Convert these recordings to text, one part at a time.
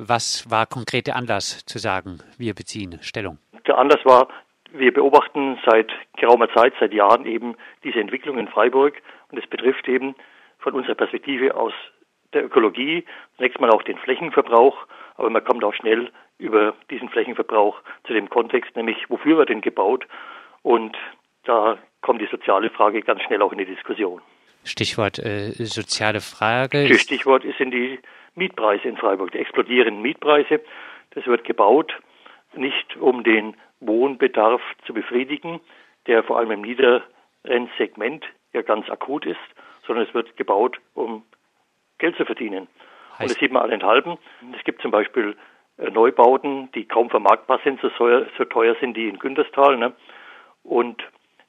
Was war konkret der Anlass zu sagen, wir beziehen Stellung? Der Anlass war, wir beobachten seit geraumer Zeit, seit Jahren eben diese Entwicklung in Freiburg und es betrifft eben von unserer Perspektive aus der Ökologie zunächst mal auch den Flächenverbrauch, aber man kommt auch schnell über diesen Flächenverbrauch zu dem Kontext, nämlich wofür wird denn gebaut und da kommt die soziale Frage ganz schnell auch in die Diskussion. Stichwort äh, soziale Frage. Das Stichwort sind die Mietpreise in Freiburg, die explodierenden Mietpreise. Das wird gebaut, nicht um den Wohnbedarf zu befriedigen, der vor allem im niederen Segment ja ganz akut ist, sondern es wird gebaut, um Geld zu verdienen. Heißt Und das sieht man allenthalben. Es gibt zum Beispiel äh, Neubauten, die kaum vermarktbar sind, so teuer, so teuer sind die in Günterstal. Ne? Und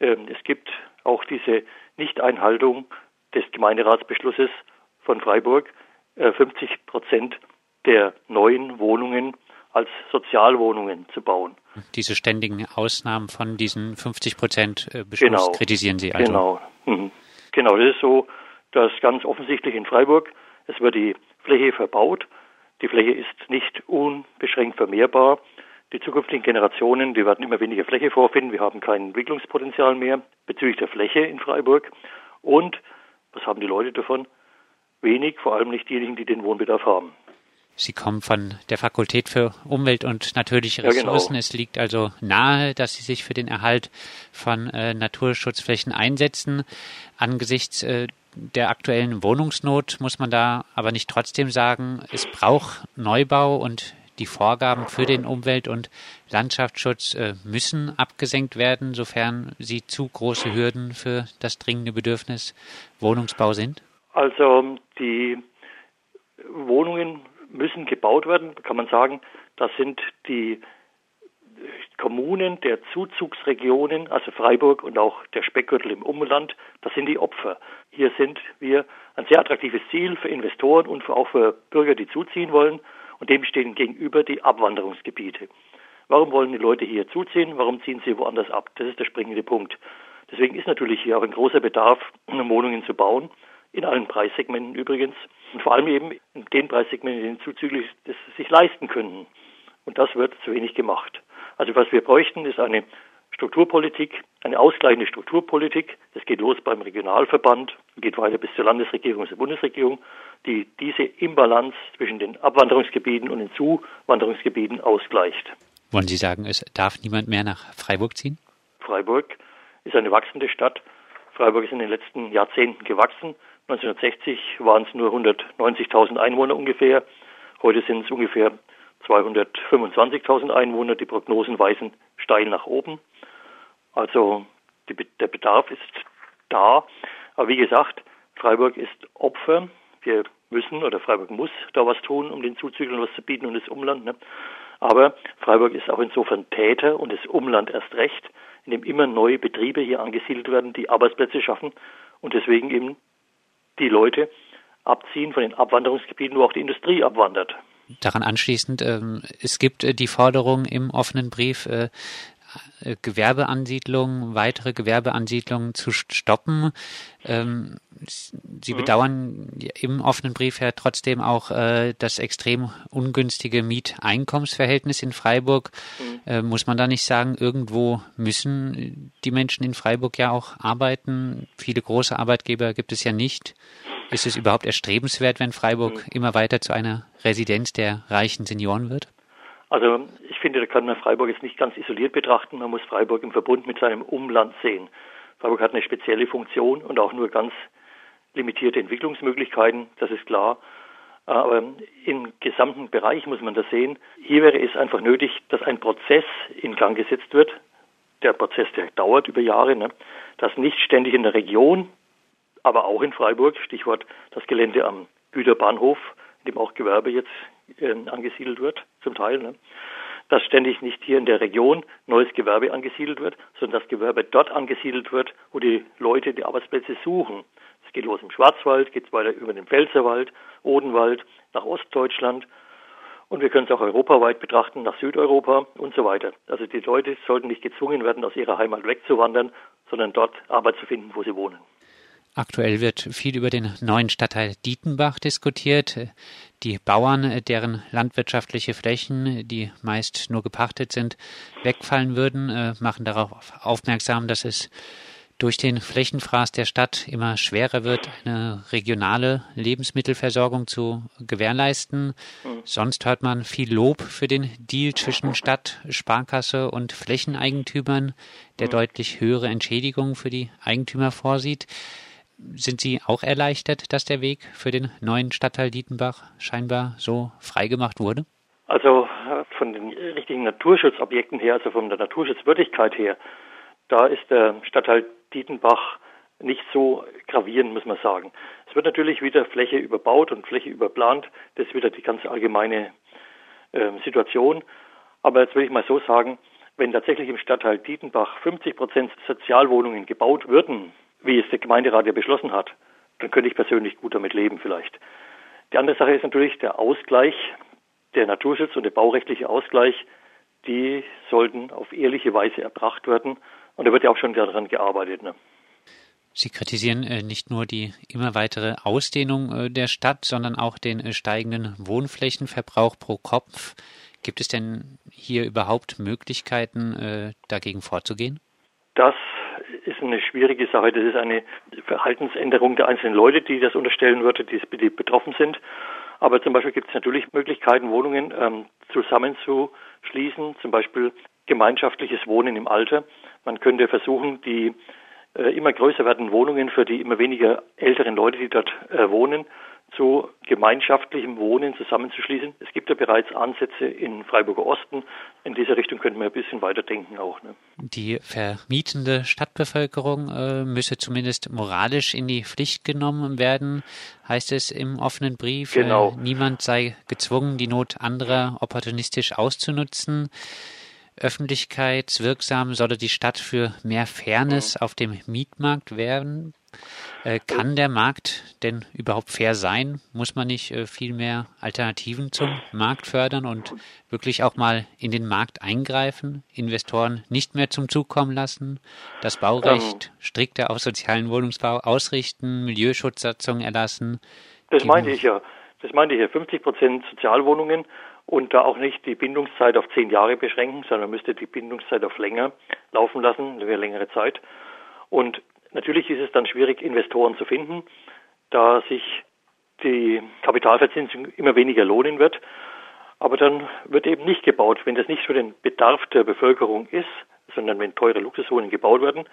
ähm, es gibt auch diese Nichteinhaltung des Gemeinderatsbeschlusses von Freiburg, äh, 50 Prozent der neuen Wohnungen als Sozialwohnungen zu bauen. Diese ständigen Ausnahmen von diesen 50 Prozent äh, Beschluss genau, kritisieren Sie also? Genau. Mhm. Genau, das ist so, dass ganz offensichtlich in Freiburg, es wird die Fläche verbaut. Die Fläche ist nicht unbeschränkt vermehrbar. Die zukünftigen Generationen, die werden immer weniger Fläche vorfinden. Wir haben kein Entwicklungspotenzial mehr bezüglich der Fläche in Freiburg. Und was haben die Leute davon? Wenig, vor allem nicht diejenigen, die den Wohnbedarf haben. Sie kommen von der Fakultät für Umwelt und natürliche Ressourcen. Ja, genau. Es liegt also nahe, dass Sie sich für den Erhalt von äh, Naturschutzflächen einsetzen. Angesichts äh, der aktuellen Wohnungsnot muss man da aber nicht trotzdem sagen, es braucht Neubau und die Vorgaben für den Umwelt- und Landschaftsschutz äh, müssen abgesenkt werden, sofern sie zu große Hürden für das dringende Bedürfnis Wohnungsbau sind? Also die Wohnungen müssen gebaut werden, kann man sagen. Das sind die Kommunen der Zuzugsregionen, also Freiburg und auch der Speckgürtel im Umland, das sind die Opfer. Hier sind wir ein sehr attraktives Ziel für Investoren und auch für Bürger, die zuziehen wollen. Und dem stehen gegenüber die Abwanderungsgebiete. Warum wollen die Leute hier zuziehen? Warum ziehen sie woanders ab? Das ist der springende Punkt. Deswegen ist natürlich hier auch ein großer Bedarf, Wohnungen zu bauen in allen Preissegmenten übrigens und vor allem eben in den Preissegmenten, in denen zuzüglich das sich leisten können. Und das wird zu wenig gemacht. Also was wir bräuchten, ist eine Strukturpolitik, eine ausgleichende Strukturpolitik. Das geht los beim Regionalverband, geht weiter bis zur Landesregierung und zur Bundesregierung, die diese Imbalanz zwischen den Abwanderungsgebieten und den Zuwanderungsgebieten ausgleicht. Wollen Sie sagen, es darf niemand mehr nach Freiburg ziehen? Freiburg ist eine wachsende Stadt. Freiburg ist in den letzten Jahrzehnten gewachsen. 1960 waren es nur 190.000 Einwohner ungefähr. Heute sind es ungefähr 225.000 Einwohner. Die Prognosen weisen steil nach oben. Also die, der Bedarf ist da. Aber wie gesagt, Freiburg ist Opfer. Wir müssen oder Freiburg muss da was tun, um den Zuzüglern was zu bieten und das Umland. Ne? Aber Freiburg ist auch insofern Täter und das Umland erst recht, indem immer neue Betriebe hier angesiedelt werden, die Arbeitsplätze schaffen und deswegen eben die Leute abziehen von den Abwanderungsgebieten, wo auch die Industrie abwandert. Daran anschließend, ähm, es gibt äh, die Forderung im offenen Brief, äh, Gewerbeansiedlungen, weitere Gewerbeansiedlungen zu stoppen. Ähm, Sie mhm. bedauern im offenen Brief ja trotzdem auch äh, das extrem ungünstige Mieteinkommensverhältnis in Freiburg. Mhm. Äh, muss man da nicht sagen, irgendwo müssen die Menschen in Freiburg ja auch arbeiten? Viele große Arbeitgeber gibt es ja nicht. Ist es überhaupt erstrebenswert, wenn Freiburg mhm. immer weiter zu einer Residenz der reichen Senioren wird? Also finde, da kann man Freiburg jetzt nicht ganz isoliert betrachten. Man muss Freiburg im Verbund mit seinem Umland sehen. Freiburg hat eine spezielle Funktion und auch nur ganz limitierte Entwicklungsmöglichkeiten, das ist klar. Aber im gesamten Bereich muss man das sehen. Hier wäre es einfach nötig, dass ein Prozess in Gang gesetzt wird. Der Prozess, der dauert über Jahre, ne? dass nicht ständig in der Region, aber auch in Freiburg, Stichwort das Gelände am Güterbahnhof, in dem auch Gewerbe jetzt äh, angesiedelt wird, zum Teil, ne? Dass ständig nicht hier in der Region neues Gewerbe angesiedelt wird, sondern das Gewerbe dort angesiedelt wird, wo die Leute die Arbeitsplätze suchen geht los im Schwarzwald, geht weiter über den Pfälzerwald, Odenwald, nach Ostdeutschland. Und wir können es auch europaweit betrachten, nach Südeuropa und so weiter. Also die Leute sollten nicht gezwungen werden, aus ihrer Heimat wegzuwandern, sondern dort Arbeit zu finden, wo sie wohnen. Aktuell wird viel über den neuen Stadtteil Dietenbach diskutiert. Die Bauern, deren landwirtschaftliche Flächen, die meist nur gepachtet sind, wegfallen würden, äh, machen darauf aufmerksam, dass es durch den Flächenfraß der Stadt immer schwerer wird, eine regionale Lebensmittelversorgung zu gewährleisten. Mhm. Sonst hört man viel Lob für den Deal zwischen Stadt, Sparkasse und Flächeneigentümern, der mhm. deutlich höhere Entschädigungen für die Eigentümer vorsieht. Sind Sie auch erleichtert, dass der Weg für den neuen Stadtteil Dietenbach scheinbar so freigemacht wurde? Also äh, von den richtigen Naturschutzobjekten her, also von der Naturschutzwürdigkeit her, da ist der Stadtteil Dietenbach nicht so gravierend, muss man sagen. Es wird natürlich wieder Fläche überbaut und Fläche überplant. Das ist wieder die ganz allgemeine äh, Situation. Aber jetzt will ich mal so sagen, wenn tatsächlich im Stadtteil Dietenbach 50 Prozent Sozialwohnungen gebaut würden, wie es der Gemeinderat ja beschlossen hat, dann könnte ich persönlich gut damit leben vielleicht. Die andere Sache ist natürlich der Ausgleich, der Naturschutz und der baurechtliche Ausgleich, die sollten auf ehrliche Weise erbracht werden. Und da wird ja auch schon daran gearbeitet. Ne? Sie kritisieren äh, nicht nur die immer weitere Ausdehnung äh, der Stadt, sondern auch den äh, steigenden Wohnflächenverbrauch pro Kopf. Gibt es denn hier überhaupt Möglichkeiten, dagegen vorzugehen? Das ist eine schwierige Sache. Das ist eine Verhaltensänderung der einzelnen Leute, die das unterstellen würde, die, betroffen sind. Aber zum Beispiel gibt es natürlich Möglichkeiten, Wohnungen ähm, zusammenzuschließen, zum Beispiel gemeinschaftliches Wohnen im Alter. Man könnte versuchen, die äh, immer größer werdenden Wohnungen für die immer weniger älteren Leute, die dort äh, wohnen, zu gemeinschaftlichem Wohnen zusammenzuschließen. Es gibt ja bereits Ansätze in Freiburger Osten. In dieser Richtung könnten wir ein bisschen weiterdenken auch. Ne? Die vermietende Stadtbevölkerung äh, müsse zumindest moralisch in die Pflicht genommen werden, heißt es im offenen Brief. Äh, genau. Äh, niemand sei gezwungen, die Not anderer opportunistisch auszunutzen. Öffentlichkeitswirksam solle die Stadt für mehr Fairness mhm. auf dem Mietmarkt werden. Äh, kann der Markt denn überhaupt fair sein? Muss man nicht äh, viel mehr Alternativen zum Markt fördern und wirklich auch mal in den Markt eingreifen, Investoren nicht mehr zum Zug kommen lassen, das Baurecht ähm, strikter auf sozialen Wohnungsbau ausrichten, Milieuschutzsatzungen erlassen? Das meinte ich ja. Das meinte ich ja. 50 Prozent Sozialwohnungen und da auch nicht die Bindungszeit auf zehn Jahre beschränken, sondern müsste die Bindungszeit auf länger laufen lassen, eine längere Zeit. Und Natürlich ist es dann schwierig, Investoren zu finden, da sich die Kapitalverzinsung immer weniger lohnen wird. Aber dann wird eben nicht gebaut. Wenn das nicht für den Bedarf der Bevölkerung ist, sondern wenn teure Luxuswohnungen gebaut werden,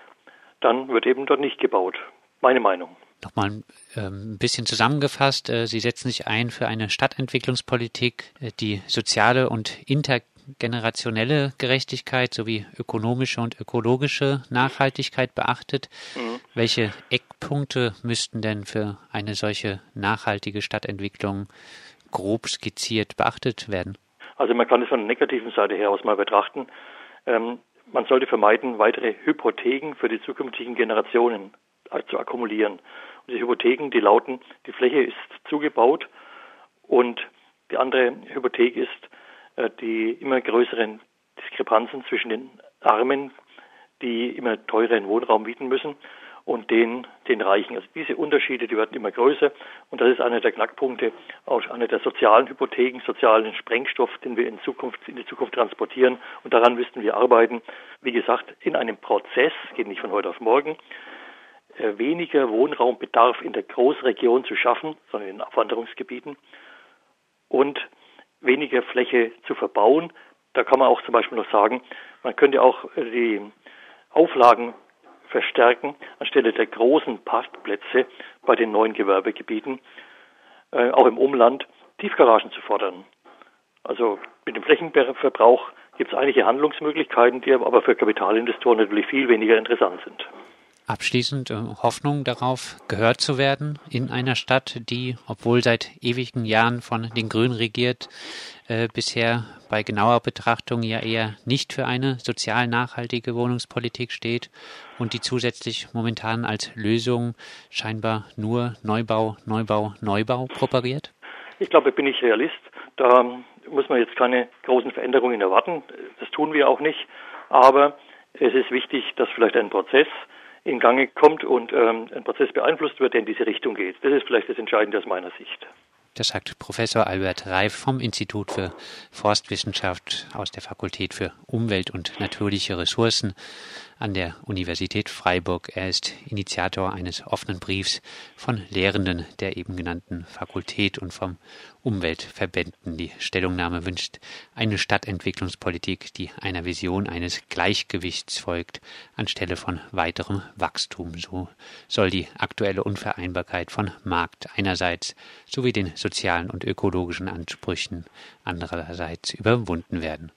dann wird eben dort nicht gebaut. Meine Meinung. Nochmal ähm, ein bisschen zusammengefasst. Äh, Sie setzen sich ein für eine Stadtentwicklungspolitik, äh, die soziale und inter generationelle Gerechtigkeit sowie ökonomische und ökologische Nachhaltigkeit beachtet. Mhm. Welche Eckpunkte müssten denn für eine solche nachhaltige Stadtentwicklung grob skizziert beachtet werden? Also man kann es von der negativen Seite her aus mal betrachten. Ähm, man sollte vermeiden, weitere Hypotheken für die zukünftigen Generationen zu akkumulieren. Und die Hypotheken, die lauten, die Fläche ist zugebaut und die andere Hypothek ist, äh, die immer größeren Diskrepanzen zwischen den Armen, die immer teureren Wohnraum bieten müssen, und den, den Reichen. Also diese Unterschiede, die werden immer größer und das ist einer der Knackpunkte, auch einer der sozialen Hypotheken, sozialen Sprengstoff, den wir in Zukunft, in die Zukunft transportieren und daran müssten wir arbeiten. Wie gesagt, in einem Prozess, geht nicht von heute auf morgen, äh, weniger Wohnraumbedarf in der Großregion zu schaffen, sondern in Abwanderungsgebieten und weniger Fläche zu verbauen. Da kann man auch zum Beispiel noch sagen, man könnte auch äh, die Auflagen verstärken, anstelle der großen Parkplätze bei den neuen Gewerbegebieten, äh, auch im Umland, Tiefgaragen zu fordern. Also mit dem Flächenverbrauch gibt es einige Handlungsmöglichkeiten, die aber für Kapitalinvestoren natürlich viel weniger interessant sind. Abschließend äh, Hoffnung darauf, gehört zu werden in einer Stadt, die, obwohl seit ewigen Jahren von den Grünen regiert, äh, bisher bei genauer Betrachtung ja eher nicht für eine sozial nachhaltige Wohnungspolitik steht und die zusätzlich momentan als Lösung scheinbar nur Neubau, Neubau, Neubau propariert? Ich glaube, bin ich Realist. Da muss man jetzt keine großen Veränderungen erwarten. Das tun wir auch nicht. Aber es ist wichtig, dass vielleicht ein Prozess in Gange kommt und ähm, ein Prozess beeinflusst wird, der in diese Richtung geht. Das ist vielleicht das Entscheidende aus meiner Sicht. Das sagt Professor Albert Reif vom Institut für Forstwissenschaft aus der Fakultät für Umwelt und natürliche Ressourcen an der Universität Freiburg. Er ist Initiator eines offenen Briefs von Lehrenden der eben genannten Fakultät und vom Umweltverbänden. Die Stellungnahme wünscht eine Stadtentwicklungspolitik, die einer Vision eines Gleichgewichts folgt, anstelle von weiterem Wachstum. So soll die aktuelle Unvereinbarkeit von Markt einerseits sowie den sozialen und ökologischen Ansprüchen andererseits überwunden werden.